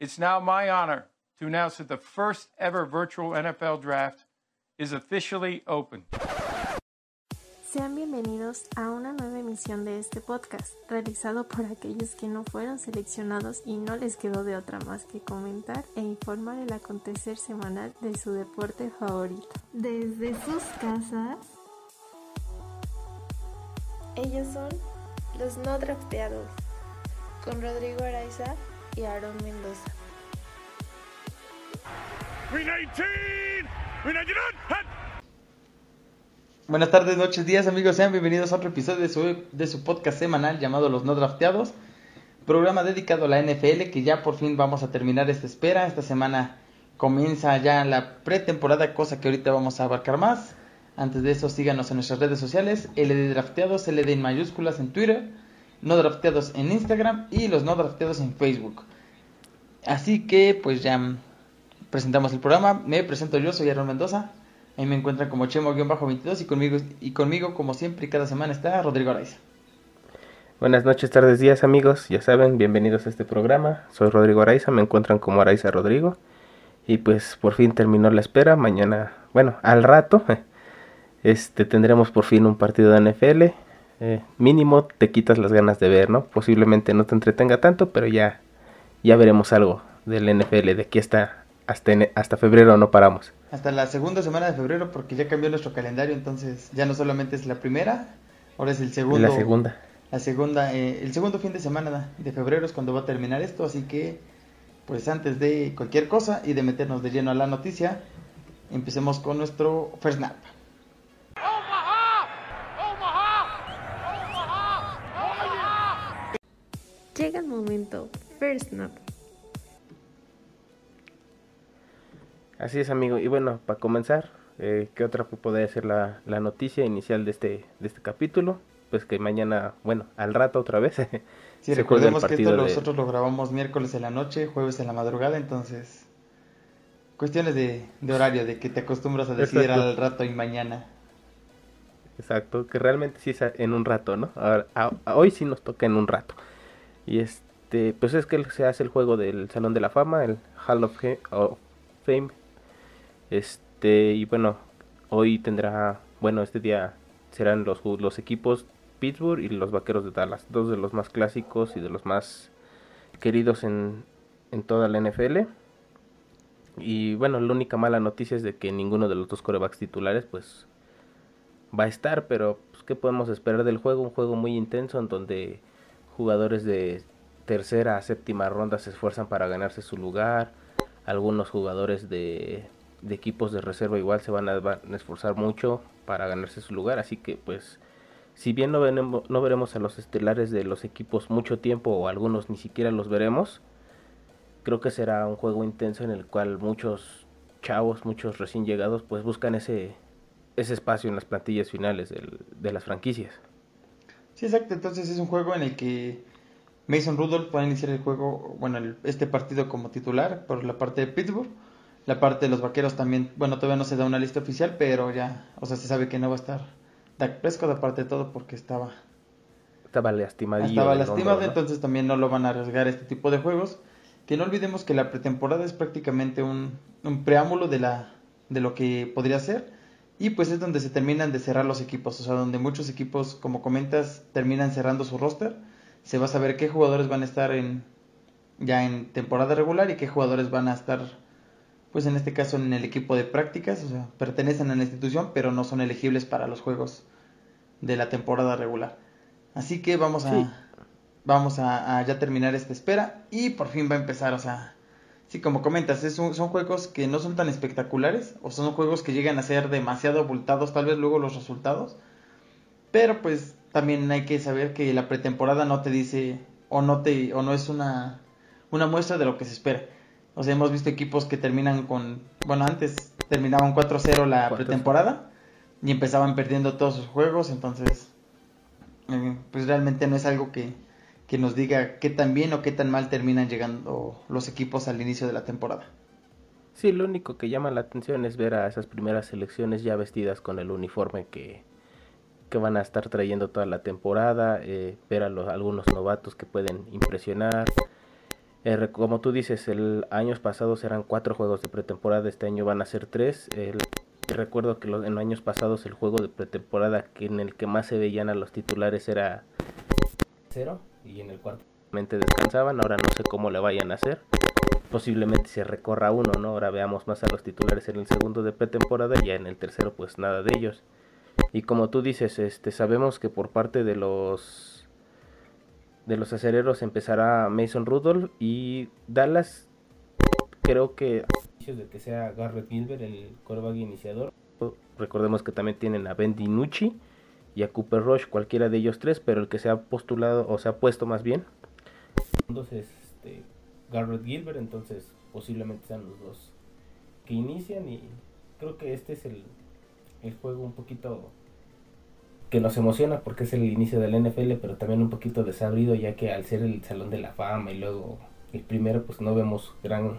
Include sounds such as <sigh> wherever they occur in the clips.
It's now my honor to announce that the first ever virtual NFL draft is officially open. Sean bienvenidos a una nueva emisión de este podcast, realizado por aquellos que no fueron seleccionados y no les quedó de otra más que comentar e informar el acontecer semanal de su deporte favorito. Desde sus casas, ellos son los no drafteados, con Rodrigo Araiza y Aaron Mendoza. Buenas tardes, noches, días amigos, sean bienvenidos a otro episodio de su, de su podcast semanal llamado Los No Drafteados, programa dedicado a la NFL que ya por fin vamos a terminar esta espera, esta semana comienza ya la pretemporada, cosa que ahorita vamos a abarcar más. Antes de eso síganos en nuestras redes sociales, LD Drafteados, LD en mayúsculas en Twitter, No Drafteados en Instagram y los No Drafteados en Facebook. Así que pues ya presentamos el programa, me presento yo, soy Aaron Mendoza. Ahí me encuentran como Chemo-22 y conmigo, y conmigo, como siempre, y cada semana está Rodrigo Araiza. Buenas noches, tardes, días, amigos. Ya saben, bienvenidos a este programa. Soy Rodrigo Araiza, me encuentran como Araiza Rodrigo. Y pues por fin terminó la espera. Mañana, bueno, al rato, <laughs> este tendremos por fin un partido de NFL. Eh, mínimo te quitas las ganas de ver, ¿no? Posiblemente no te entretenga tanto, pero ya, ya veremos algo del NFL. De aquí hasta, hasta, hasta febrero no paramos hasta la segunda semana de febrero porque ya cambió nuestro calendario, entonces ya no solamente es la primera, ahora es el segundo. La segunda. La segunda, eh, el segundo fin de semana de febrero es cuando va a terminar esto, así que pues antes de cualquier cosa y de meternos de lleno a la noticia, empecemos con nuestro First Snap. Llega el momento, First Snap. Así es, amigo. Y bueno, para comenzar, eh, ¿qué otra podría ser la, la, noticia inicial de este, de este capítulo? Pues que mañana, bueno, al rato otra vez. <laughs> Sí, recordemos que esto nosotros lo grabamos miércoles en la noche, jueves en la madrugada, entonces. Cuestiones de, de horario, de que te acostumbras a decidir al rato y mañana. Exacto, que realmente sí es en un rato, ¿no? hoy sí nos toca en un rato. Y este, pues es que se hace el juego del Salón de la Fama, el Hall of Fame este, y bueno, hoy tendrá, bueno, este día serán los, los equipos Pittsburgh y los Vaqueros de Dallas, dos de los más clásicos y de los más queridos en, en toda la NFL. Y bueno, la única mala noticia es de que ninguno de los dos corebacks titulares pues va a estar, pero pues, ¿qué podemos esperar del juego? Un juego muy intenso en donde jugadores de tercera a séptima ronda se esfuerzan para ganarse su lugar, algunos jugadores de equipos de reserva igual se van a, esforzar mucho para ganarse su lugar. Así que pues si bien no, no veremos a los estelares de los equipos mucho tiempo o algunos ni siquiera los veremos, creo que será un juego intenso en el cual muchos chavos, muchos recién llegados pues buscan ese, ese espacio en las plantillas finales de las franquicias. Sí, exacto. Entonces es un juego en el que Mason Rudolph va a iniciar el juego, bueno, este partido como titular por la parte de Pittsburgh la parte de los vaqueros también, bueno, todavía no se da una lista oficial, pero ya, o sea, se sabe que no va a estar Dak Prescott aparte de todo porque estaba... Estaba lastimado. Estaba lastimado, entonces también no lo van a arriesgar este tipo de juegos. Que no olvidemos que la pretemporada es prácticamente un, un preámbulo de, la, de lo que podría ser. Y pues es donde se terminan de cerrar los equipos, o sea, donde muchos equipos, como comentas, terminan cerrando su roster. Se va a saber qué jugadores van a estar en ya en temporada regular y qué jugadores van a estar pues en este caso en el equipo de prácticas, o sea, pertenecen a la institución, pero no son elegibles para los juegos de la temporada regular. Así que vamos a vamos a, ya terminar esta espera y por fin va a empezar, o sea, sí, como comentas, es son juegos que no son tan espectaculares o son juegos que llegan a ser demasiado abultados, tal vez luego los resultados, pero pues también hay que saber que la pretemporada no te dice o no te o no es una una muestra de lo que se espera. O sea, hemos visto equipos que terminan con, bueno, antes terminaban 4-0 la pretemporada y empezaban perdiendo todos sus juegos, entonces, eh, pues realmente no es algo que, que nos diga qué tan bien o qué tan mal terminan llegando los equipos al inicio de la temporada. Sí, lo único que llama la atención es ver a esas primeras selecciones ya vestidas con el uniforme que, que van a estar trayendo toda la temporada, eh, ver a los, algunos novatos que pueden impresionar, Eh, como tú dices, el años pasados eran cuatro juegos de pretemporada, este año van a ser tres. El, recuerdo que en los años pasados el juego de pretemporada que en el que más se veían a los titulares era cero y en el cuarto descansaban. Ahora no sé cómo le vayan a hacer. Posiblemente se recorra uno, ¿no? Ahora veamos más a los titulares en el segundo de pretemporada y ya en el tercero pues nada de ellos. Y como tú dices, este sabemos que por parte de los de los acereros empezará Mason Rudolph y Dallas creo que de que sea Garrett Gilbert el coreback iniciador. Recordemos que también tienen a Ben DiNucci y a Cooper Rush, cualquiera de ellos tres, pero el que se ha postulado o se ha puesto más bien. Entonces, este, Garrett Gilbert, entonces posiblemente sean los dos que inician y creo que este es el, el juego un poquito que nos emociona porque es el inicio del NFL, pero también un poquito desabrido ya que al ser el Salón de la Fama y luego el primero pues no vemos gran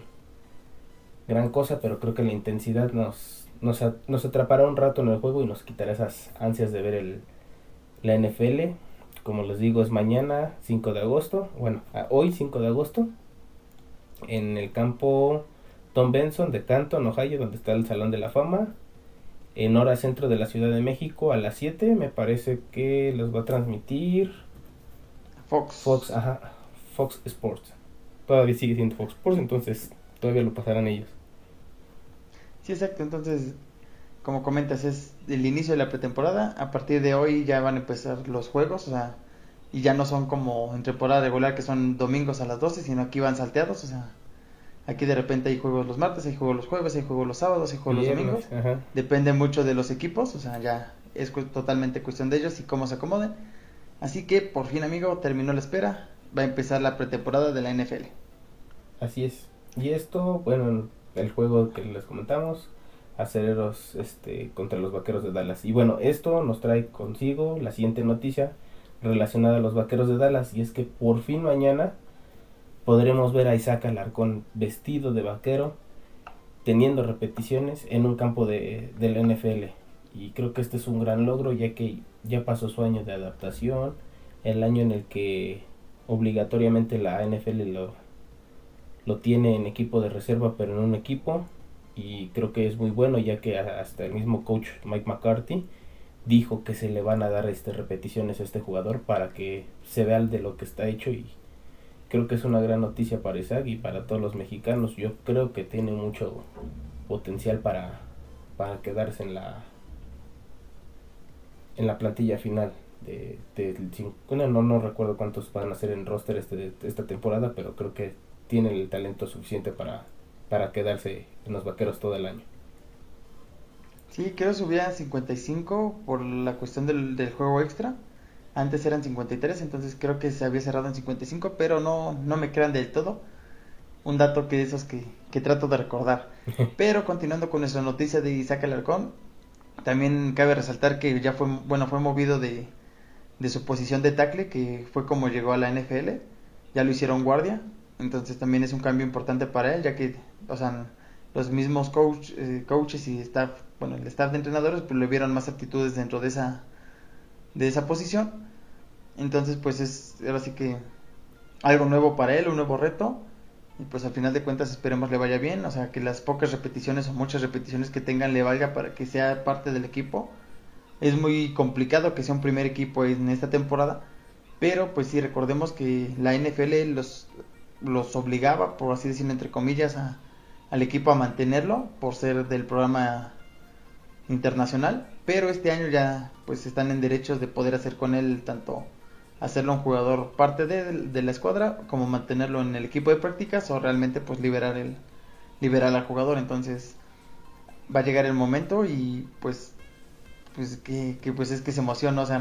gran cosa, pero creo que la intensidad nos, nos, nos atrapará un rato en el juego y nos quitará esas ansias de ver el, la NFL. Como les digo, es mañana 5 de agosto, bueno, hoy 5 de agosto, en el campo Tom Benson de Canton, Ohio, donde está el Salón de la Fama en hora centro de la Ciudad de México a las 7. Me parece que los va a transmitir Fox. Fox, ajá. Fox Sports. Todavía sigue siendo Fox Sports, entonces todavía lo pasarán ellos. Sí, exacto. Entonces, como comentas, es el inicio de la pretemporada. A partir de hoy ya van a empezar los juegos, o sea, y ya no son como en temporada regular que son domingos a las 12, sino aquí van salteados, o sea, Aquí de repente hay juegos los martes, hay juegos los jueves, hay juegos los sábados, hay juegos los domingos. Depende mucho de los equipos, o sea, ya es totalmente cuestión de ellos y cómo se acomoden. Así que por fin, amigo, terminó la espera. Va a empezar la pretemporada de la NFL. Así es. Y esto, bueno, el juego que les comentamos, aceleros este, contra los vaqueros de Dallas. Y bueno, esto nos trae consigo la siguiente noticia relacionada a los vaqueros de Dallas. Y es que por fin mañana podremos ver a Isaac Alarcón vestido de vaquero, teniendo repeticiones en un campo de, del NFL. Y creo que este es un gran logro ya que ya pasó su año de adaptación, el año en el que obligatoriamente la NFL lo, lo tiene en equipo de reserva, pero en un equipo. Y creo que es muy bueno ya que hasta el mismo coach Mike McCarthy dijo que se le van a dar este repeticiones a este jugador para que se vea de lo que está hecho y creo que es una gran noticia para Isaac y para todos los mexicanos. Yo creo que tiene mucho potencial para, para quedarse en la en la plantilla final de, bueno, no, no recuerdo cuántos van a ser en roster este, esta temporada, pero creo que tiene el talento suficiente para, para quedarse en los vaqueros todo el año. Sí, creo subir a 55 por la cuestión del, del juego extra antes eran 53, entonces creo que se había cerrado en 55, pero no, no me crean del todo. Un dato que esos que, que trato de recordar. <laughs> pero continuando con nuestra noticia de Isaac Alarcón, también cabe resaltar que ya fue, bueno, fue movido de, de su posición de tackle, que fue como llegó a la NFL. Ya lo hicieron guardia, entonces también es un cambio importante para él, ya que, o sea, los mismos coach, eh, coaches y staff, bueno, el staff de entrenadores, pues le vieron más aptitudes dentro de esa de esa posición. Entonces, pues es ahora sí que algo nuevo para él, un nuevo reto. Y pues al final de cuentas esperemos le vaya bien, o sea, que las pocas repeticiones o muchas repeticiones que tengan le valga para que sea parte del equipo. Es muy complicado que sea un primer equipo en esta temporada, pero pues sí recordemos que la NFL los, los obligaba, por así decirlo, entre comillas, a, al equipo a mantenerlo por ser del programa internacional, pero este año ya pues están en derechos de poder hacer con él tanto hacerlo un jugador parte de, la escuadra como mantenerlo en el equipo de prácticas o realmente pues liberar el liberar al jugador. Entonces va a llegar el momento y pues pues que, pues es que se emociona. O sea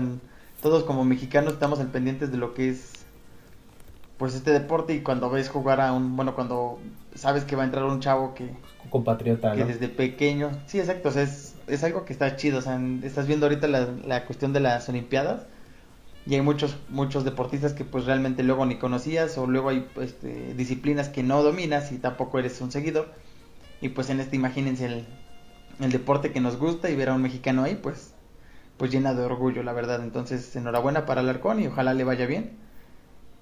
todos como mexicanos estamos al pendientes de lo que es pues este deporte y cuando ves jugar a un bueno cuando sabes que va a entrar un chavo que compatriota que desde pequeño sí exacto o sea es es algo que está chido. O sea, estás viendo ahorita la, cuestión de las Olimpiadas y hay muchos muchos deportistas que pues realmente luego ni conocías o luego hay este, disciplinas que no dominas y tampoco eres un seguidor. Y pues en este imagínense el, el deporte que nos gusta y ver a un mexicano ahí pues pues llena de orgullo la verdad. Entonces enhorabuena para Alarcón y ojalá le vaya bien.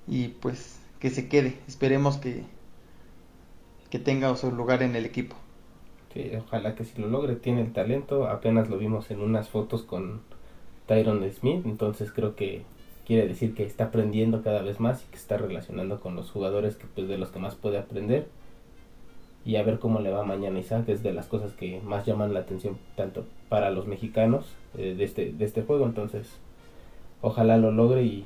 Y pues que se quede. Esperemos que, que tenga su lugar en el equipo. Sí, ojalá que si lo logre, tiene el talento, apenas lo vimos en unas fotos con Tyron Smith, entonces creo que quiere decir que está aprendiendo cada vez más y que está relacionando con los jugadores que pues de los que más puede aprender y a ver cómo le va mañana Isaac es de las cosas que más llaman la atención tanto para los mexicanos eh, de este de este juego entonces ojalá lo logre y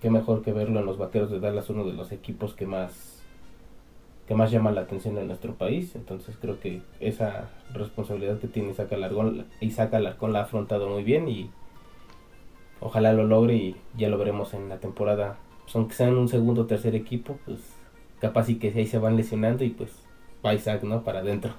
qué mejor que verlo en los vaqueros de Dallas uno de los equipos que más que más llama la atención en nuestro país. Entonces creo que esa responsabilidad que tiene Isaac Alarcón, Isaac Alarcón la ha afrontado muy bien y ojalá lo logre y ya lo veremos en la temporada. Pues aunque sean un segundo o tercer equipo, pues capaz y que ahí se van lesionando y pues va Isaac, ¿no? Para adentro.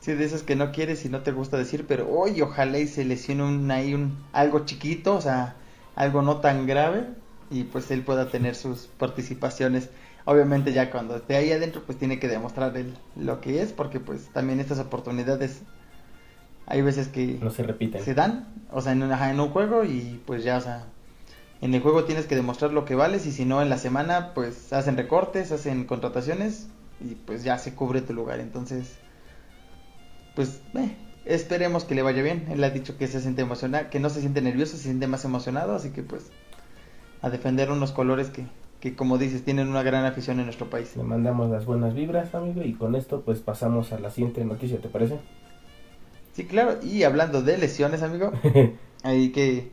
Sí, de esas que no quieres y no te gusta decir, pero hoy ojalá y se lesione un, ahí un, algo chiquito, o sea, algo no tan grave y pues él pueda tener sus participaciones. Obviamente ya cuando esté ahí adentro pues tiene que demostrar el, lo que es porque pues también estas oportunidades hay veces que no se repiten. se dan o sea en, en un juego y pues ya o sea en el juego tienes que demostrar lo que vales y si no en la semana pues hacen recortes hacen contrataciones y pues ya se cubre tu lugar. Entonces pues eh, esperemos que le vaya bien él ha dicho que se siente emocionado que no se siente nervioso se siente más emocionado así que pues a defender unos colores que que como dices tienen una gran afición en nuestro país. Le mandamos las buenas vibras, amigo, y con esto pues pasamos a la siguiente noticia, ¿te parece? Sí, claro, y hablando de lesiones, amigo, <laughs> ahí que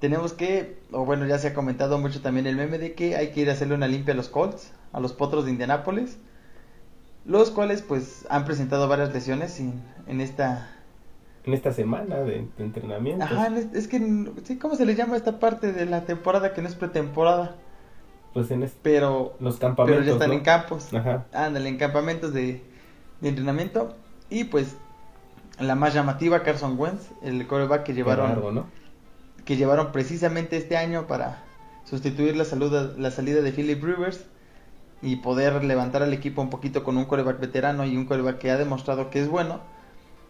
tenemos que, o bueno, ya se ha comentado mucho también el meme de que hay que ir a hacerle una limpia a los Colts, a los potros de Indianápolis, los cuales pues han presentado varias lesiones en, en esta... En esta semana de, entrenamiento. Ajá, es que, sí, ¿cómo se le llama esta parte de la temporada que no es pretemporada? Pues en pero los campamentos. Pero ya están en campos. Ajá. Ándale, en campamentos de, de, entrenamiento. Y pues la más llamativa, Carson Wentz, el coreback que llevaron. Que llevaron precisamente este año para sustituir la, salud, la salida de Philip Rivers y poder levantar al equipo un poquito con un coreback veterano y un coreback que ha demostrado que es bueno,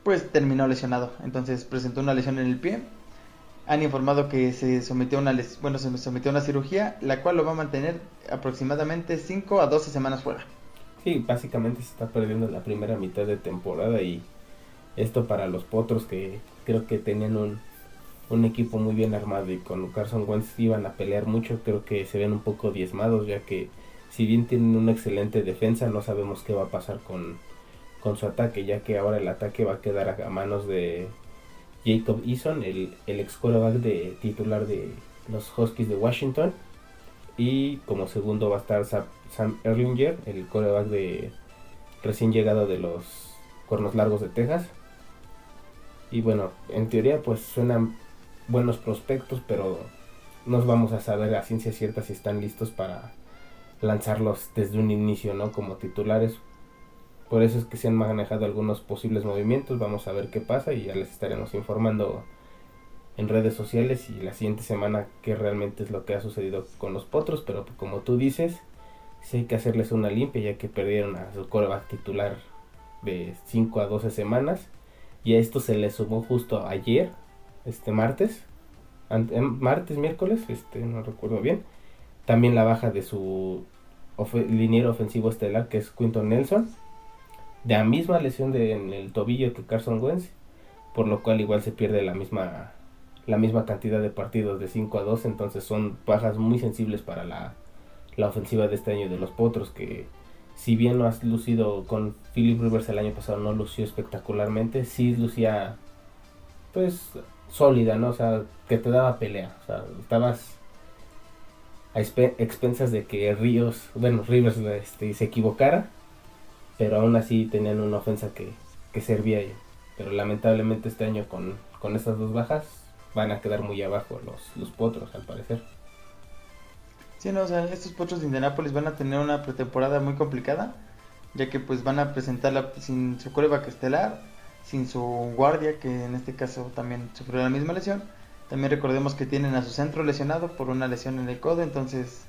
pues terminó lesionado. Entonces presentó una lesión en el pie han informado que se sometió a una bueno, se sometió a una cirugía, la cual lo va a mantener aproximadamente 5 a 12 semanas fuera. Sí, básicamente se está perdiendo la primera mitad de temporada y esto para los potros que creo que tenían un, un equipo muy bien armado y con Carson Wentz iban a pelear mucho, creo que se ven un poco diezmados ya que si bien tienen una excelente defensa, no sabemos qué va a pasar con, con su ataque, ya que ahora el ataque va a quedar a manos de Jacob Eason, el, el ex quarterback de titular de los Huskies de Washington. Y como segundo va a estar Sam Erlinger, el quarterback de recién llegado de los Cuernos Largos de Texas. Y bueno, en teoría pues suenan buenos prospectos, pero no vamos a saber a ciencia cierta si están listos para lanzarlos desde un inicio, ¿no? Como titulares, por eso es que se han manejado algunos posibles movimientos. Vamos a ver qué pasa y ya les estaremos informando en redes sociales y la siguiente semana qué realmente es lo que ha sucedido con los potros. Pero como tú dices, sí hay que hacerles una limpia ya que perdieron a su coreback titular de 5 a 12 semanas. Y a esto se le sumó justo ayer, este martes, em, martes, miércoles, este no recuerdo bien. También la baja de su liniero ofensivo estelar que es Quinton Nelson de la misma lesión de, en el tobillo que Carson Wentz, por lo cual igual se pierde la misma la misma cantidad de partidos de 5 a 2, entonces son bajas muy sensibles para la, la ofensiva de este año de los Potros que si bien no has lucido con Philip Rivers el año pasado no lució espectacularmente, sí lucía pues sólida, ¿no? O sea, que te daba pelea, estabas a expensas de que Ríos, bueno, Rivers este, se equivocara pero aún así tenían una ofensa que, que servía. Pero lamentablemente este año con, con dos bajas van a quedar muy abajo los, los potros al parecer. Sí, no, o sea, estos potros de Indianápolis van a tener una pretemporada muy complicada, ya que pues van a presentarla sin su coreback estelar, sin su guardia, que en este caso también sufrió la misma lesión. También recordemos que tienen a su centro lesionado por una lesión en el codo, entonces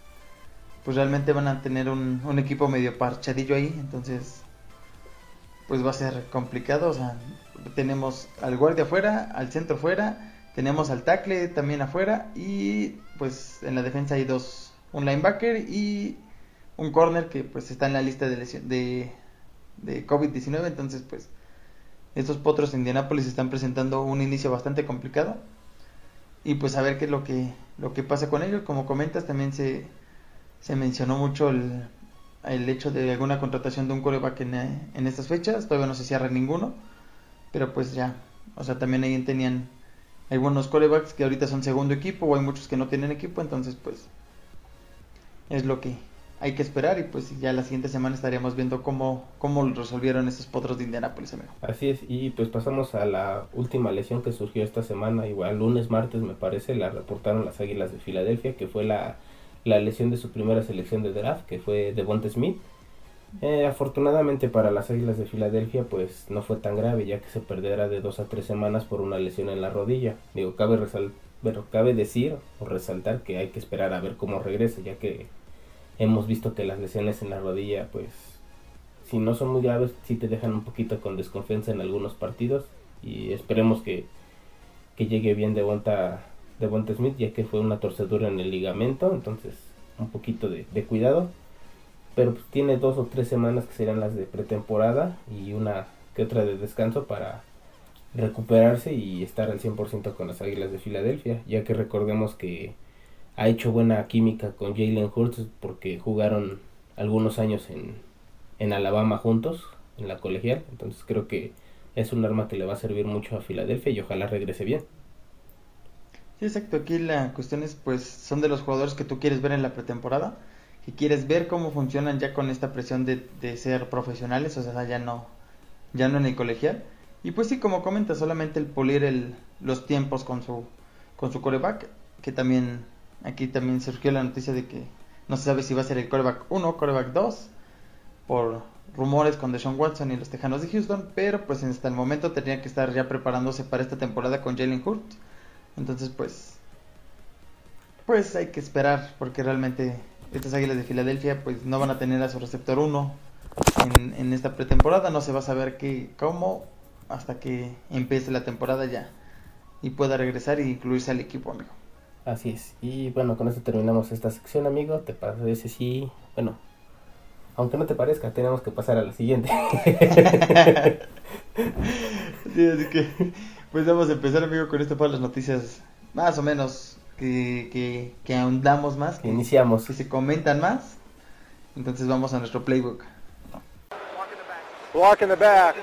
pues realmente van a tener un, equipo medio parchadillo ahí, entonces pues va a ser complicado, o sea, tenemos al guardia afuera, al centro fuera, tenemos al tackle también afuera y pues en la defensa hay dos, un linebacker y un corner que pues está en la lista de, de, de COVID-19, entonces pues estos potros de Indianápolis están presentando un inicio bastante complicado y pues a ver qué es lo que, lo que pasa con ellos. Como comentas, también se, se mencionó mucho el, el hecho de alguna contratación de un coreback en, en estas fechas, todavía no se cierra ninguno, pero pues ya, o sea, también ahí tenían algunos corebacks que ahorita son segundo equipo o hay muchos que no tienen equipo, entonces pues es lo que hay que esperar y pues ya la siguiente semana estaríamos viendo cómo, cómo resolvieron esos potros de Indianápolis, amigo. Así es, y pues pasamos a la última lesión que surgió esta semana, igual lunes, martes me parece, la reportaron las Águilas de Filadelfia, que fue la, la lesión de su primera selección de draft, que fue Devonta Smith. Eh, afortunadamente para las Águilas de Filadelfia pues no fue tan grave ya que se perderá de dos a tres semanas por una lesión en la rodilla. Digo, cabe, resal pero cabe decir o resaltar que hay que esperar a ver cómo regrese ya que hemos visto que las lesiones en la rodilla, pues, si no son muy graves, sí te dejan un poquito con desconfianza en algunos partidos. Y esperemos que, que llegue bien de vuelta, de vuelta Smith, ya que fue una torcedura en el ligamento, entonces un poquito de, de cuidado. Pero pues, tiene dos o tres semanas que serán las de pretemporada y una que otra de descanso para recuperarse y estar al 100% con las Águilas de Filadelfia, ya que recordemos que ha hecho buena química con Jalen Hurts porque jugaron algunos años en, en Alabama juntos, en la colegial. Entonces creo que es un arma que le va a servir mucho a Filadelfia y ojalá regrese bien. Sí, exacto. Aquí la cuestión es, pues, son de los jugadores que tú quieres ver en la pretemporada, que quieres ver cómo funcionan ya con esta presión de, de ser profesionales, o sea, ya no, ya no en el colegial. Y pues sí, como comenta, solamente el pulir el, los tiempos con su, con su coreback, que también Aquí también surgió la noticia de que no se sabe si va a ser el coreback 1 o coreback 2 por rumores con Deshaun Watson y los Tejanos de Houston, pero pues hasta el momento tenía que estar ya preparándose para esta temporada con Jalen Hurts. Entonces pues pues hay que esperar porque realmente estas Águilas de Filadelfia pues no van a tener a su receptor 1 en, en, esta pretemporada, no se va a saber qué, cómo hasta que empiece la temporada ya y pueda regresar e incluirse al equipo, amigo. Así es. Y bueno, con esto terminamos esta sección, amigo. ¿Te parece si, bueno, aunque no te parezca, tenemos que pasar a la siguiente? <laughs> sí, así que, pues vamos a empezar, amigo, con esto para las noticias más o menos que, que, que ahondamos más. Que, Iniciamos. Que se comentan más. Entonces vamos a nuestro playbook. Block in the back,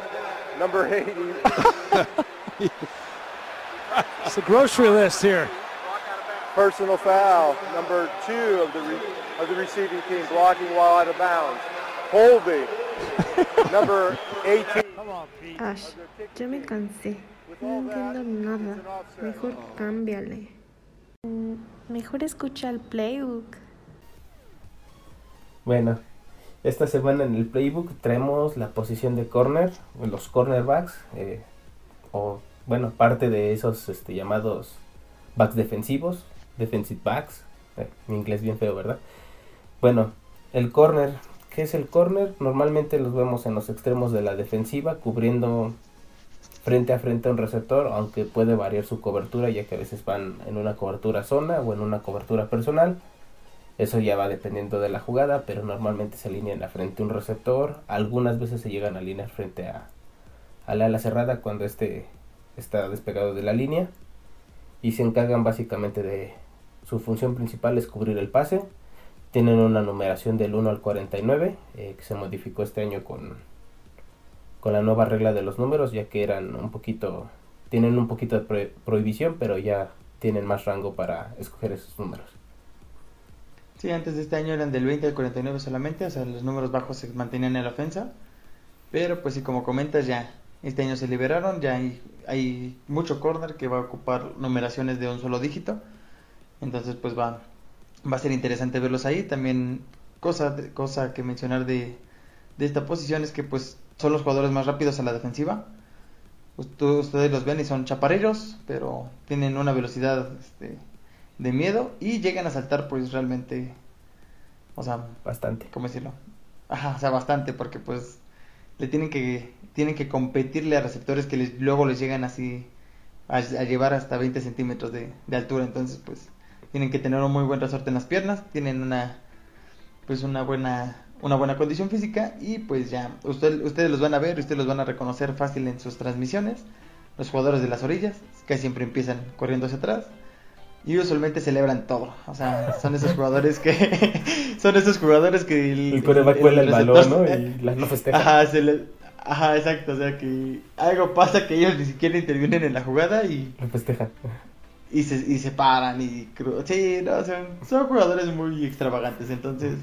number 80. <laughs> it's a grocery list here. Personal foul, number two of the, re of the receiving team, blocking while out of bounds. Holding, <laughs> number 18. Ash, yo me cansé. No entiendo nada. Mejor cámbiale. Mejor escucha el playbook. Bueno, esta semana en el playbook traemos la posición de corner, los cornerbacks, eh, o bueno, parte de esos este, llamados backs defensivos, defensive backs. Eh, mi inglés bien feo, ¿verdad? Bueno, el corner. ¿Qué es el corner? Normalmente los vemos en los extremos de la defensiva, cubriendo frente a frente a un receptor, aunque puede variar su cobertura, ya que a veces van en una cobertura zona o en una cobertura personal. Eso ya va dependiendo de la jugada, pero normalmente se alinean a frente a un receptor. Algunas veces se llegan a alinear frente a, a la ala cerrada cuando este está despegado de la línea. Y se encargan básicamente de su función principal es cubrir el pase. Tienen una numeración del 1 al 49, eh, que se modificó este año con, con la nueva regla de los números, ya que eran un poquito, tienen un poquito de prohibición, pero ya tienen más rango para escoger esos números. Sí, antes de este año eran del 20 al 49 solamente, o sea, los números bajos se mantenían en la ofensa. Pero pues sí, como comentas ya, este año se liberaron, ya hay, hay mucho corner que va a ocupar numeraciones de un solo dígito. Entonces, pues va, va a ser interesante verlos ahí. También, cosa, cosa que mencionar de, de esta posición es que, pues, son los jugadores más rápidos a la defensiva. Ustedes los ven y son chaparreros, pero tienen una velocidad este, de miedo y llegan a saltar, pues, realmente, o sea, bastante. ¿Cómo decirlo? Ajá, o sea, bastante, porque, pues, le tienen que, tienen que competirle a receptores que les, luego les llegan así a, a llevar hasta 20 centímetros de, de altura. Entonces, pues, tienen que tener un muy buen resorte en las piernas, tienen una pues una buena una buena condición física y pues ya usted, ustedes los van a ver, ustedes los van a reconocer fácil en sus transmisiones. Los jugadores de las orillas que siempre empiezan corriendo hacia atrás y usualmente celebran todo. O sea, son esos <laughs> jugadores que <laughs> son esos jugadores que el, el coreback cuela el, balón, ¿no? Y la, no <laughs> festeja. Ajá, se le, ajá, exacto, o sea que algo pasa que ellos ni siquiera intervienen en la jugada y lo festejan. Y se, y se paran y sí, no, son, son jugadores muy extravagantes, entonces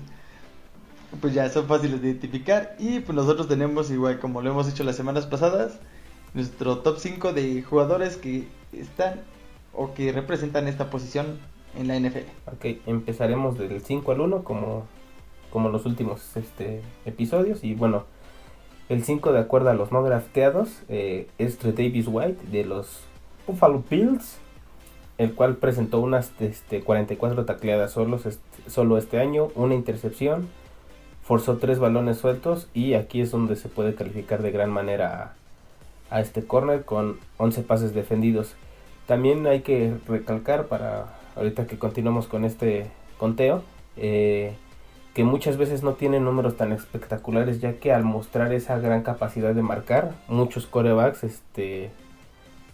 pues ya son fáciles de identificar y pues nosotros tenemos igual como lo hemos hecho las semanas pasadas nuestro top 5 de jugadores que están o que representan esta posición en la NFL. Ok, empezaremos del 5 al 1 como, como los últimos este, episodios y bueno, el 5 de acuerdo a los no drafteados eh, es Davis White de los Buffalo Bills, el cual presentó unas este, 44 tacleadas solos, solo este año, una intercepción, forzó tres balones sueltos y aquí es donde se puede calificar de gran manera a, este corner con 11 pases defendidos. También hay que recalcar para ahorita que continuamos con este conteo eh, que muchas veces no tienen números tan espectaculares ya que al mostrar esa gran capacidad de marcar muchos corebacks este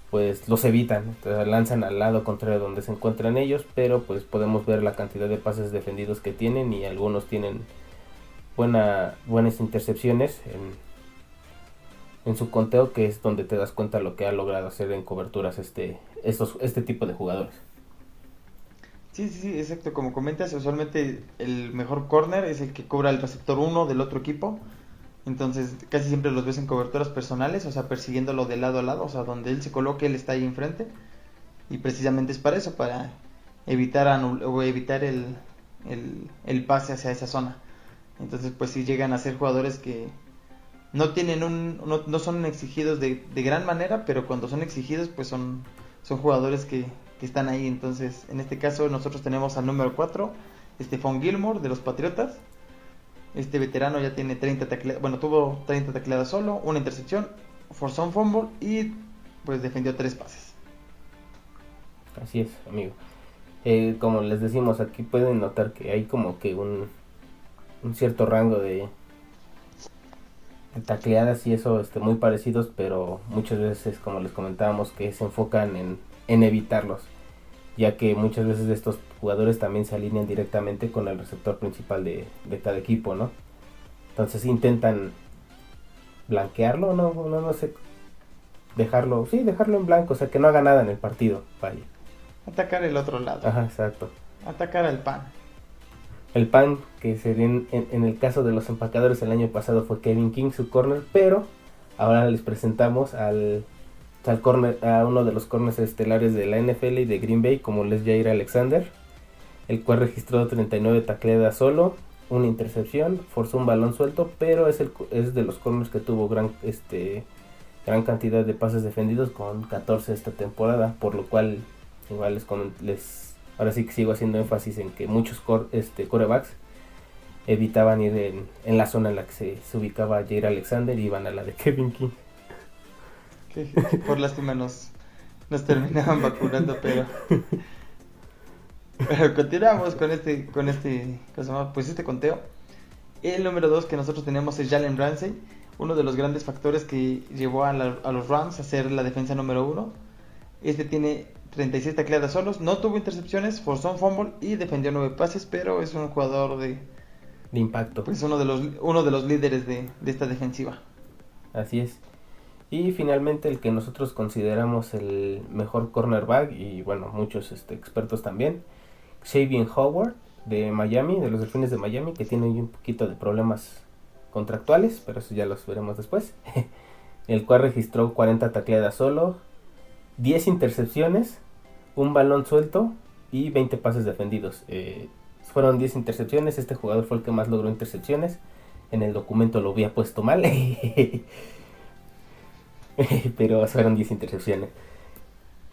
pues los evitan, lanzan al lado contrario donde se encuentran ellos, pero pues podemos ver la cantidad de pases defendidos que tienen y algunos tienen buena, buenas intercepciones en, en su conteo, que es donde te das cuenta lo que ha logrado hacer en coberturas este, estos, este tipo de jugadores. Sí, sí, sí, exacto. Como comentas, usualmente el mejor corner es el que cobra el receptor 1 del otro equipo. Entonces, casi siempre los ves en coberturas personales, o sea, persiguiéndolo de lado a lado, o sea, donde él se coloque, él está ahí enfrente. Y precisamente es para eso, para evitar, o evitar el, el, el pase hacia esa zona. Entonces, pues sí llegan a ser jugadores que no tienen un, no, son exigidos de, gran manera, pero cuando son exigidos, pues son, son jugadores que, están ahí. Entonces, en este caso, nosotros tenemos al número 4, Stephon Gilmore de los Patriotas. Este veterano ya tiene 30 tacleadas, bueno, tuvo 30 tacleadas solo, una intercepción, forzó un fumble y pues defendió tres pases. Así es, amigo. Eh, como les decimos, aquí pueden notar que hay como que un, un cierto rango de, tacleadas y eso este, muy parecidos, pero muchas veces, como les comentábamos, que se enfocan en, en evitarlos, ya que muchas veces estos jugadores también se alinean directamente con el receptor principal de, de cada equipo, ¿no? Entonces intentan blanquearlo, no, no, no sé, dejarlo, sí, dejarlo en blanco, o sea, que no haga nada en el partido, vaya. Atacar el otro lado. Ajá, exacto. Atacar al pan. El pan que se en, en, el caso de los empacadores el año pasado fue Kevin King, su corner, pero ahora les presentamos al, al corner, a uno de los corners estelares de la NFL y de Green Bay, como les Jair Alexander, el cual registró 39 tacleadas solo, una intercepción, forzó un balón suelto, pero es, el, es de los corners que tuvo gran, este, gran cantidad de pases defendidos con 14 esta temporada, por lo cual igual les, les ahora sí que sigo haciendo énfasis en que muchos este, corebacks evitaban ir en, la zona en la que se, ubicaba Jair Alexander y iban a la de Kevin King. por lástima nos, nos terminaban vacunando, pero... Pero continuamos con este, con este, pues este conteo. El número 2 que nosotros tenemos es Jalen Ramsey, uno de los grandes factores que llevó a, a los Rams a ser la defensa número 1. Este tiene 36 tacleadas solos, no tuvo intercepciones, forzó un fumble y defendió 9 pases, pero es un jugador de, de impacto. Pues uno de los, uno de los líderes de, esta defensiva. Así es. Y finalmente el que nosotros consideramos el mejor cornerback y bueno, muchos este, expertos también, Xavier Howard de Miami, de los Delfines de Miami, que tiene un poquito de problemas contractuales, pero eso ya los veremos después. <laughs> el cual registró 40 tacleadas solo, 10 intercepciones, un balón suelto y 20 pases defendidos. Eh, fueron 10 intercepciones, este jugador fue el que más logró intercepciones. En el documento lo había puesto mal, <laughs> pero fueron 10 intercepciones.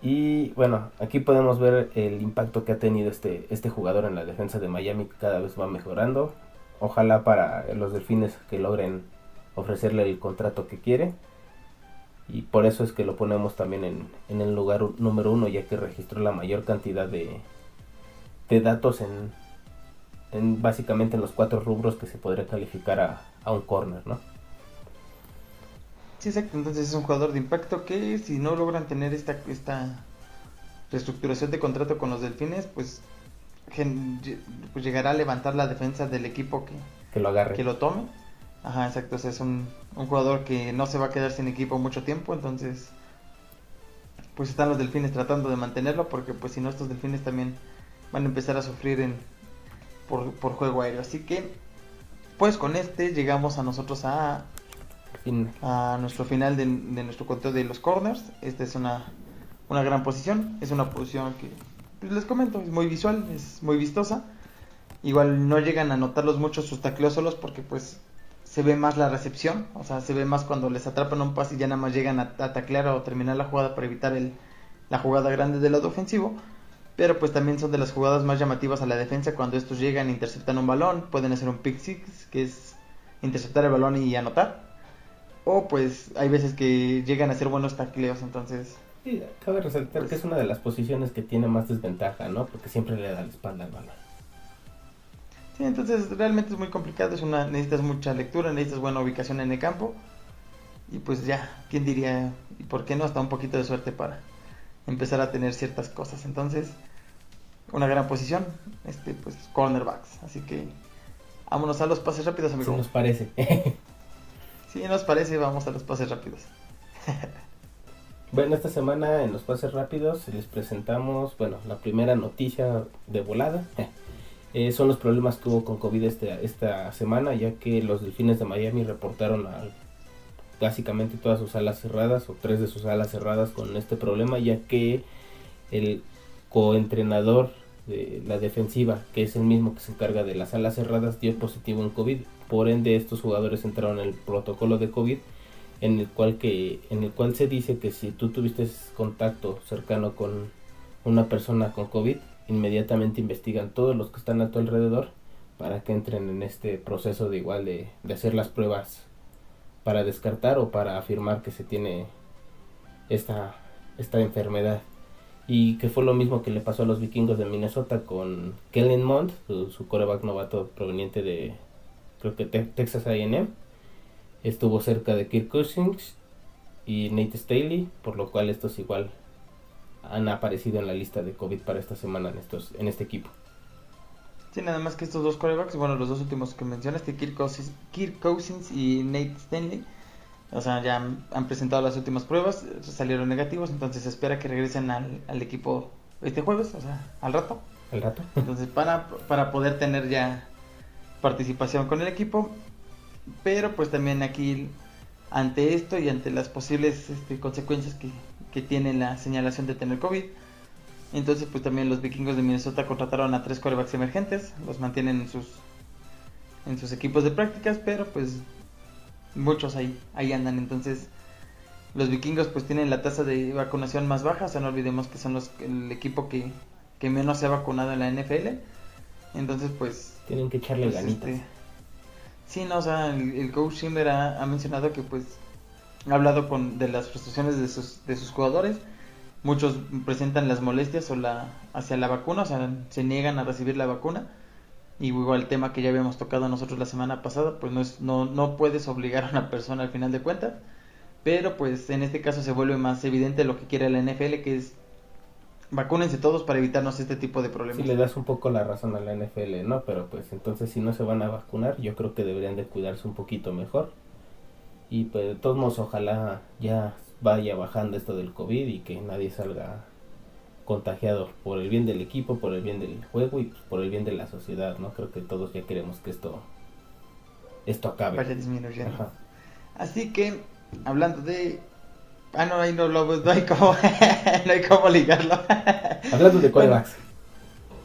Y bueno, aquí podemos ver el impacto que ha tenido este, este jugador en la defensa de Miami, cada vez va mejorando. Ojalá para los delfines que logren ofrecerle el contrato que quiere y por eso es que lo ponemos también en, el lugar número uno ya que registró la mayor cantidad de, de datos en, en, básicamente en los cuatro rubros que se podría calificar a, a un corner, ¿no? Sí, exacto. Entonces es un jugador de impacto que si no logran tener esta, esta reestructuración de contrato con los delfines, pues, gen- pues llegará a levantar la defensa del equipo que, Que lo agarre. que lo tome. Ajá, exacto. O sea, es un, un jugador que no se va a quedar sin equipo mucho tiempo. Entonces, pues están los delfines tratando de mantenerlo. Porque, pues, si no, estos delfines también van a empezar a sufrir en, por, por juego aéreo. Así que, pues, con este llegamos a nosotros a a nuestro final de, de nuestro conteo de los corners. Esta es una, una gran posición. Es una posición que, pues, les comento, es muy visual, es muy vistosa. Igual no llegan a notarlos mucho sus tacleos solos porque pues se ve más la recepción. O sea, se ve más cuando les atrapan un pase y ya nada más llegan a, a taclear o terminar la jugada para evitar el, la jugada grande del lado ofensivo. Pero pues también son de las jugadas más llamativas a la defensa cuando estos llegan e interceptan un balón. Pueden hacer un pick six, que es interceptar el balón y anotar. O pues hay veces que llegan a hacer buenos tacleos, entonces... Sí, cabe resaltar Pues- que es una de las posiciones que tiene más desventaja, ¿no? Porque siempre le da la espalda al balón. Sí, entonces realmente es muy complicado, es una, necesitas mucha lectura, necesitas buena ubicación en el campo. Y pues ya, ¿quién diría? ¿Y por qué no? Hasta un poquito de suerte para empezar a tener ciertas cosas. Entonces, una gran posición, este pues cornerbacks. Así que vámonos a los pases rápidos, amigo. nos parece. <laughs> Si nos parece, vamos a los pases rápidos. bueno, esta semana en los pases rápidos les presentamos, bueno, la primera noticia de volada. <laughs> eh, son los problemas que hubo con COVID este- esta semana, ya que los delfines de Miami reportaron a básicamente todas sus alas cerradas, o tres de sus alas cerradas con este problema, ya que el coentrenador de la defensiva, que es el mismo que se encarga de las alas cerradas, dio positivo en COVID. Por ende, estos jugadores entraron en el protocolo de COVID, en el cual que, en el cual se dice que si tú tuviste contacto cercano con una persona con COVID, inmediatamente investigan todos los que están a tu alrededor para que entren en este proceso de igual de, hacer las pruebas para descartar o para afirmar que se tiene esta, esta enfermedad. Y que fue lo mismo que le pasó a los vikingos de Minnesota con Kellen Mond, su, su coreback novato proveniente de, creo que Te- Texas AM. Estuvo cerca de Kirk Cousins y Nate Staley, por lo cual estos igual han aparecido en la lista de COVID para esta semana en, estos, en este equipo. Sí, nada más que estos dos corebacks, bueno, los dos últimos que mencionaste, Kirk Cousins, Kirk Cousins y Nate Stanley, o sea, ya han, han presentado las últimas pruebas, salieron negativos, entonces se espera que regresen al, al equipo este jueves, o sea, al rato. ¿Al rato? <laughs> Entonces, para, para poder tener ya participación con el equipo, pero pues también aquí, ante esto y ante las posibles este, consecuencias que, que tiene la señalación de tener COVID, entonces pues también los vikingos de Minnesota contrataron a tres corebacks emergentes, los mantienen en sus, en sus equipos de prácticas, pero pues muchos ahí, ahí andan, entonces... Los vikingos pues tienen la tasa de vacunación más baja, o sea, no olvidemos que son los, el equipo que, que menos se ha vacunado en la NFL. Entonces, pues. Tienen que echarle pues, ganitas. este, sí, no, o sea, el, el coach Schindler ha, mencionado que, pues, ha hablado con, de las frustraciones de sus, de sus jugadores. Muchos presentan las molestias o la, hacia la vacuna, o sea, se niegan a recibir la vacuna. Y igual el tema que ya habíamos tocado nosotros la semana pasada, pues no, es, no, no puedes obligar a una persona al final de cuentas. Pero pues en este caso se vuelve más evidente lo que quiere la NFL, que es vacúnense todos para evitarnos este tipo de problemas. Sí le das un poco la razón a la NFL, ¿no? Pero pues entonces si no se van a vacunar, yo creo que deberían de cuidarse un poquito mejor. Y pues de todos modos, ojalá ya vaya bajando esto del COVID y que nadie salga contagiado por el bien del equipo, por el bien del juego y pues, por el bien de la sociedad, ¿no? Creo que todos ya queremos que esto esto acabe. Vaya disminuyendo. Ajá. Así que, hablando de... Ah, no, ahí no, lo, no hay como, <laughs> no hay cómo ligarlo. Hablando de corebacks,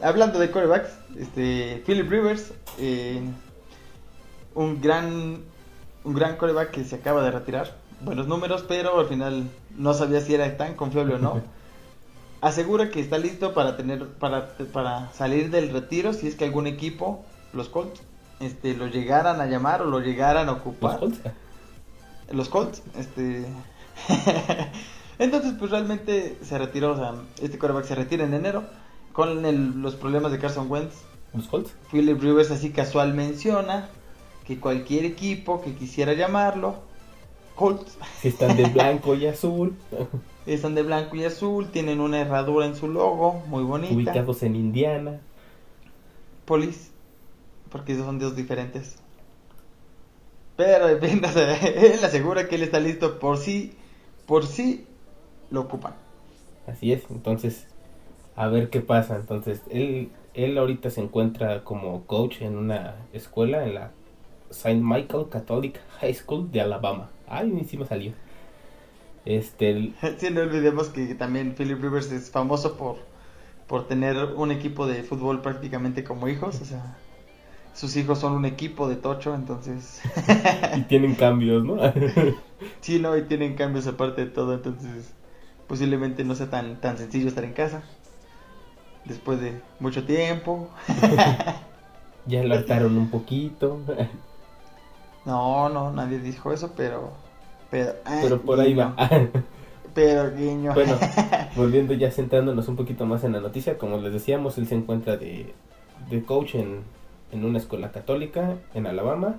Hablando de corebacks, este, Philip Rivers, eh, un gran, un gran coreback que se acaba de retirar. Buenos números, pero al final no sabía si era tan confiable o no. <laughs> Asegura que está listo para tener, para, para salir del retiro si es que algún equipo, los Colts, este, lo llegaran a llamar o lo llegaran a los ocupar. Colts, Los Colts, este. <laughs> Entonces, pues realmente se retiró, o sea, este quarterback se retira en enero con el- los problemas de Carson Wentz. los Colts. Philip Rivers así casual menciona que cualquier equipo que quisiera llamarlo, Colts, Si están de blanco y azul, <laughs> están de blanco y azul, tienen una herradura en su logo, muy bonita. ubicados en Indiana. Polis, porque esos son dos diferentes. Pero en fin, <laughs> él asegura que él está listo por sí, por sí lo ocupan. Así es, entonces, a ver qué pasa. Entonces, él, él ahorita se encuentra como coach en una escuela en la St. Michael Catholic High School de Alabama. Ay, me salió. Este, el- <laughs> Sí, no olvidemos que también Philip Rivers es famoso por, por tener un equipo de fútbol prácticamente como hijos, o sea, sus hijos son un equipo de tocho, entonces, y tienen cambios, ¿no? <laughs> sí, no, y tienen cambios aparte de todo, entonces, posiblemente no sea tan, tan sencillo estar en casa, después de mucho tiempo. <laughs> ya lo hartaron un poquito. <laughs> No, no, nadie dijo eso, pero, pero, ay, Pero por ahí va. Pero guiño. Bueno, volviendo ya centrándonos un poquito más en la noticia, como les decíamos, él se encuentra de, de coach en, en una escuela católica en Alabama.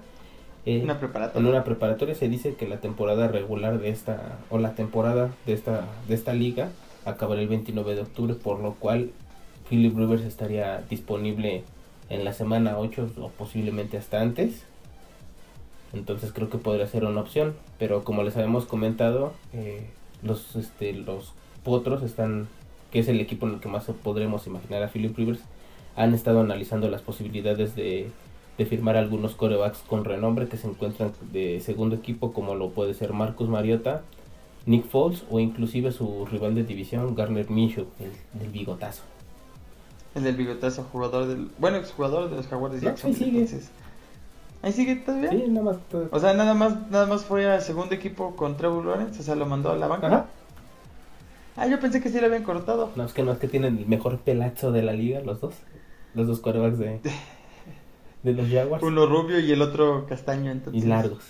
Eh, Una en una preparatoria se dice que la temporada regular de esta, o la temporada de esta, de esta liga acabará el 29 de octubre, por lo cual Philip Rivers estaría disponible en la semana 8 o posiblemente hasta antes. Entonces creo que podría ser una opción. Pero como les habíamos comentado, eh, los, este, los Potros están, que es el equipo en el que más podremos imaginar a Philip Rivers, han estado analizando las posibilidades de, de firmar algunos corebacks con renombre que se encuentran de segundo equipo, como lo puede ser Marcus Mariota, Nick Foles o inclusive su rival de división, Garner Minshew, el del bigotazo. El del bigotazo, jugador del. Bueno, exjugador de los Jaguares de No, Jacksonville, ahí sigue. entonces. Ahí sigue todavía. Sí, nada más. todo- O sea, nada más, nada más fue al segundo equipo con Trevor Lawrence, o sea, lo mandó a la banca. Ajá. Ah, yo pensé que sí lo habían cortado. No, es que no es que tienen el mejor pelazo de la liga, los dos. Los dos corebacks de, de los Jaguars. Uno rubio y el otro castaño, entonces. Y largos.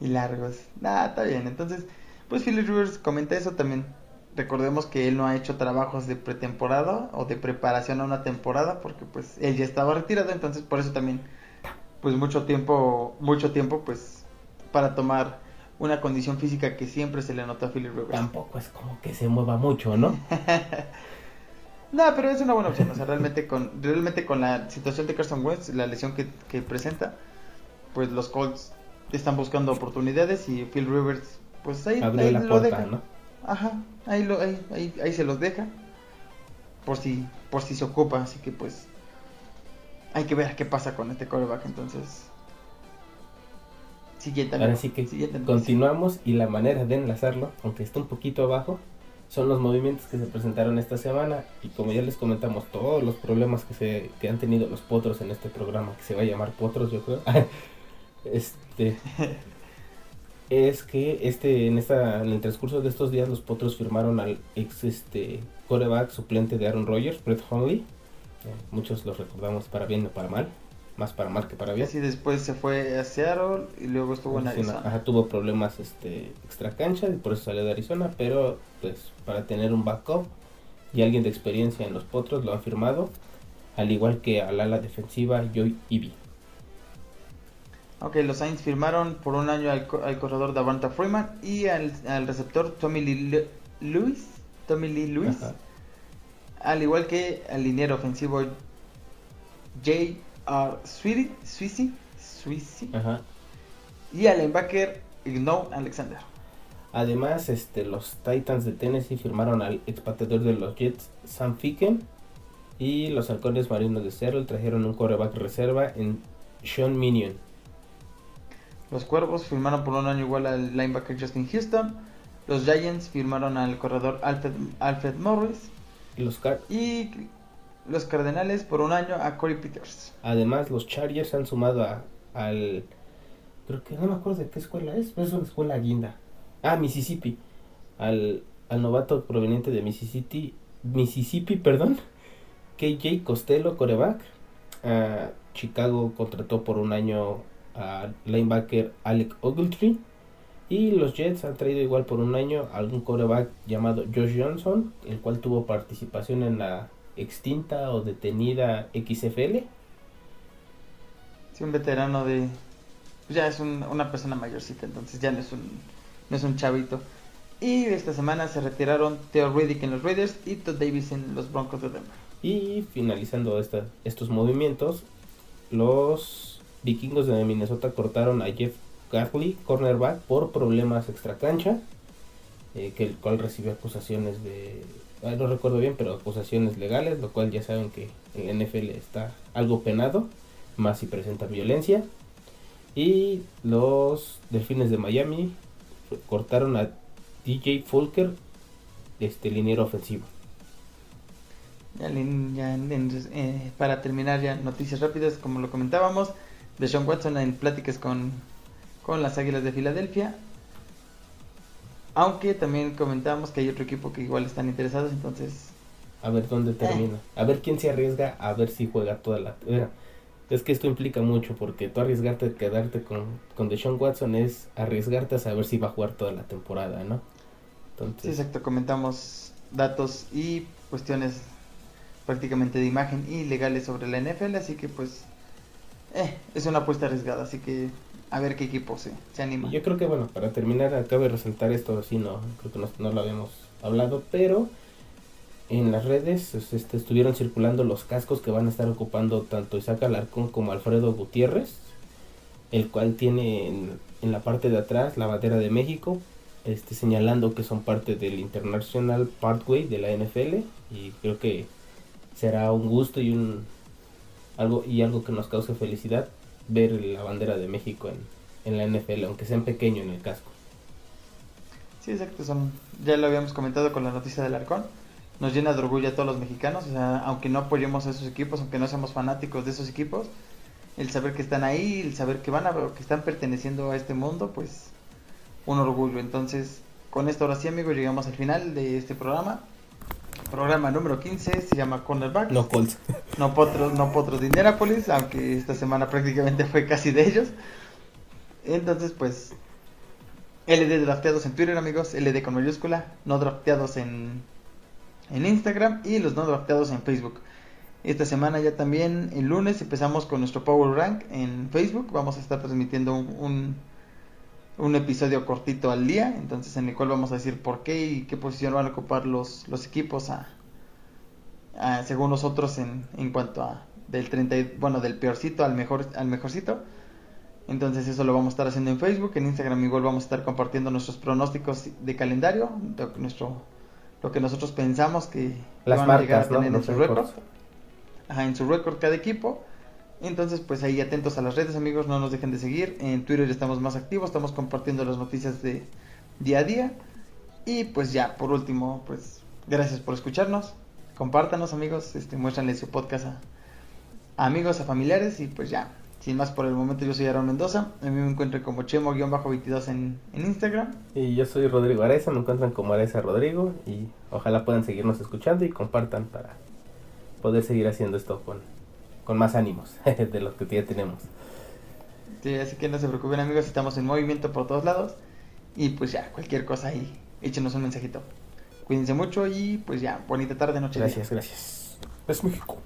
Y largos. Ah, está bien. Entonces, pues Philip Rivers comenta eso también. Recordemos que él no ha hecho trabajos de pretemporada o de preparación a una temporada porque pues él ya estaba retirado, entonces por eso también pues mucho tiempo, mucho tiempo pues para tomar una condición física que siempre se le notó a Philip Rivers. Tampoco es como que se mueva mucho, ¿no? <laughs> No, pero es una buena opción. O sea, realmente con, realmente con la situación de Carson Wentz, la lesión que, que presenta, pues los Colts están buscando oportunidades y Phil Rivers, pues ahí, ahí la lo puerta, deja. ¿no? Ajá, ahí, lo, ahí, ahí, ahí se los deja. Por si, por si se ocupa, así que pues hay que ver qué pasa con este coreback entonces. Siguiente Ahora sí que siguiente continuamos y la manera de enlazarlo, aunque está un poquito abajo, son los movimientos que se presentaron esta semana y como ya les comentamos todos los problemas que se que han tenido los potros en este programa que se va a llamar potros yo creo <laughs> este es que este en esta en el transcurso de estos días los potros firmaron al ex este coreback suplente de Aaron Rodgers Brett Hundley Eh, muchos los recordamos para bien o para mal más para mal que para bien así después se fue a Seattle y luego estuvo en Arizona. Ajá, tuvo problemas este extra cancha y por eso salió de Arizona, pero pues para tener un backup y alguien de experiencia en los potros lo han firmado, al igual que al ala defensiva Joy Ivy. Ok, los Saints firmaron por un año al, co- al corredor Davanta Freeman y al, al receptor Tommy Lee Lewis. Tommy Lee Lewis. Ajá. Al igual que al liniero ofensivo J.R. Sweetie, Sweezy, Ajá. y al linebacker Ignou Alexander. Además, este, los Titans de Tennessee firmaron al expatriador de los Jets, Sam Ficken, y los halcones marinos de Seattle trajeron un coreback reserva en Sean Minion. Los Cuervos firmaron por un año igual al linebacker Justin Houston. Los Giants firmaron al corredor Alfred, Alfred Morris. Y los Car- Y los Cardenales por un año a Corey Peters. Además, los Chargers han sumado a- al. Creo que no me acuerdo de qué escuela es, es una escuela guinda. Ah, Mississippi. Al, al novato proveniente de Mississippi, Mississippi, perdón. KJ Costello, coreback. Ah, Chicago contrató por un año al linebacker Alec Ogletree. Y los Jets han traído igual por un año a algún coreback llamado Josh Johnson, el cual tuvo participación en la extinta o detenida XFL. Sí, un veterano de... pues ya es un- una persona mayorcita, entonces ya no es un, no es un chavito. Y esta semana se retiraron Theo Riddick en los Raiders y Todd Davis en los Broncos de Denver. Y finalizando esta- estos movimientos, los vikingos de Minnesota cortaron a Jeff Gartley, cornerback, por problemas extracancha, eh, que el cual recibió acusaciones de, no recuerdo bien, pero acusaciones legales, lo cual ya saben que en NFL está algo penado, más si presentan violencia. Y los Delfines de Miami cortaron a DJ Fulker, este liniero ofensivo. Eh, para terminar ya noticias rápidas, como lo comentábamos, de Sean Watson en pláticas con, con las Águilas de Filadelfia. Aunque también comentábamos que hay otro equipo que igual están interesados, entonces A ver dónde termina. A ver quién se arriesga a ver si juega toda la... Mira, es que esto implica mucho porque tú arriesgarte a quedarte con, con Deshaun Watson es arriesgarte a saber si va a jugar toda la temporada, ¿no? sí, Entonces, exacto, comentamos datos y cuestiones prácticamente de imagen y legales sobre la NFL, así que pues eh, es una apuesta arriesgada, así que a ver qué equipo se, se anima. yo creo que bueno, para terminar, acabo de resaltar esto, así no, creo que no, no lo habíamos hablado, pero en las redes pues, este, estuvieron circulando los cascos que van a estar ocupando tanto Isaac Alarcón como Alfredo Gutiérrez, el cual tiene en, la parte de atrás la bandera de México, este, señalando que son parte del International Parkway de la NFL y creo que será un gusto y un algo y algo que nos cause felicidad ver la bandera de México en, en la NFL, aunque sea en pequeño en el casco. Sí, exacto, son, ya lo habíamos comentado con la noticia del Arcón. Nos llena de orgullo a todos los mexicanos, o sea, aunque no apoyemos a esos equipos, aunque no seamos fanáticos de esos equipos, el saber que están ahí, el saber que van a que están perteneciendo a este mundo, pues un orgullo. Entonces, con esto ahora sí, amigos, llegamos al final de este programa. Programa número 15 se llama Cornerback. <laughs> No Colts. No potros, no potros de Indianapolis, aunque esta semana prácticamente fue casi de ellos. Entonces, pues, LD drafteados en Twitter, amigos, LD con mayúscula, no drafteados en, en Instagram y los no drafteados en Facebook. Esta semana ya también, el lunes, empezamos con nuestro Power Rank en Facebook. Vamos a estar transmitiendo un, un, un episodio cortito al día, entonces en el cual vamos a decir por qué y qué posición van a ocupar los, los equipos a, a- según nosotros en, en cuanto a del 30 y- bueno del peorcito al mejor al mejorcito entonces eso lo vamos a estar haciendo en Facebook en Instagram igual vamos a estar compartiendo nuestros pronósticos de calendario nuestro lo que nosotros pensamos que Las van a llegar a marcas, ¿no? tener en su récord. Ajá, en su récord cada equipo. Entonces, pues ahí atentos a las redes, amigos, no nos dejen de seguir. En Twitter estamos más activos, estamos compartiendo las noticias de día a día. Y pues ya, por último, pues gracias por escucharnos. Compártanos, amigos, este, muéstranle su podcast a, amigos, a familiares y pues ya. Sin más por el momento, yo soy Aaron Mendoza. A mí me encuentro como Chemo-22 en, en Instagram. Y yo soy Rodrigo Areza, me encuentran como Areza Rodrigo y ojalá puedan seguirnos escuchando y compartan para poder seguir haciendo esto con, con más ánimos <laughs> de los que ya tenemos. Sí, así que no se preocupen, amigos, estamos en movimiento por todos lados. Y pues ya, cualquier cosa ahí, échenos un mensajito. Cuídense mucho y pues ya, bonita tarde, noche. día. Gracias, gracias. Es México.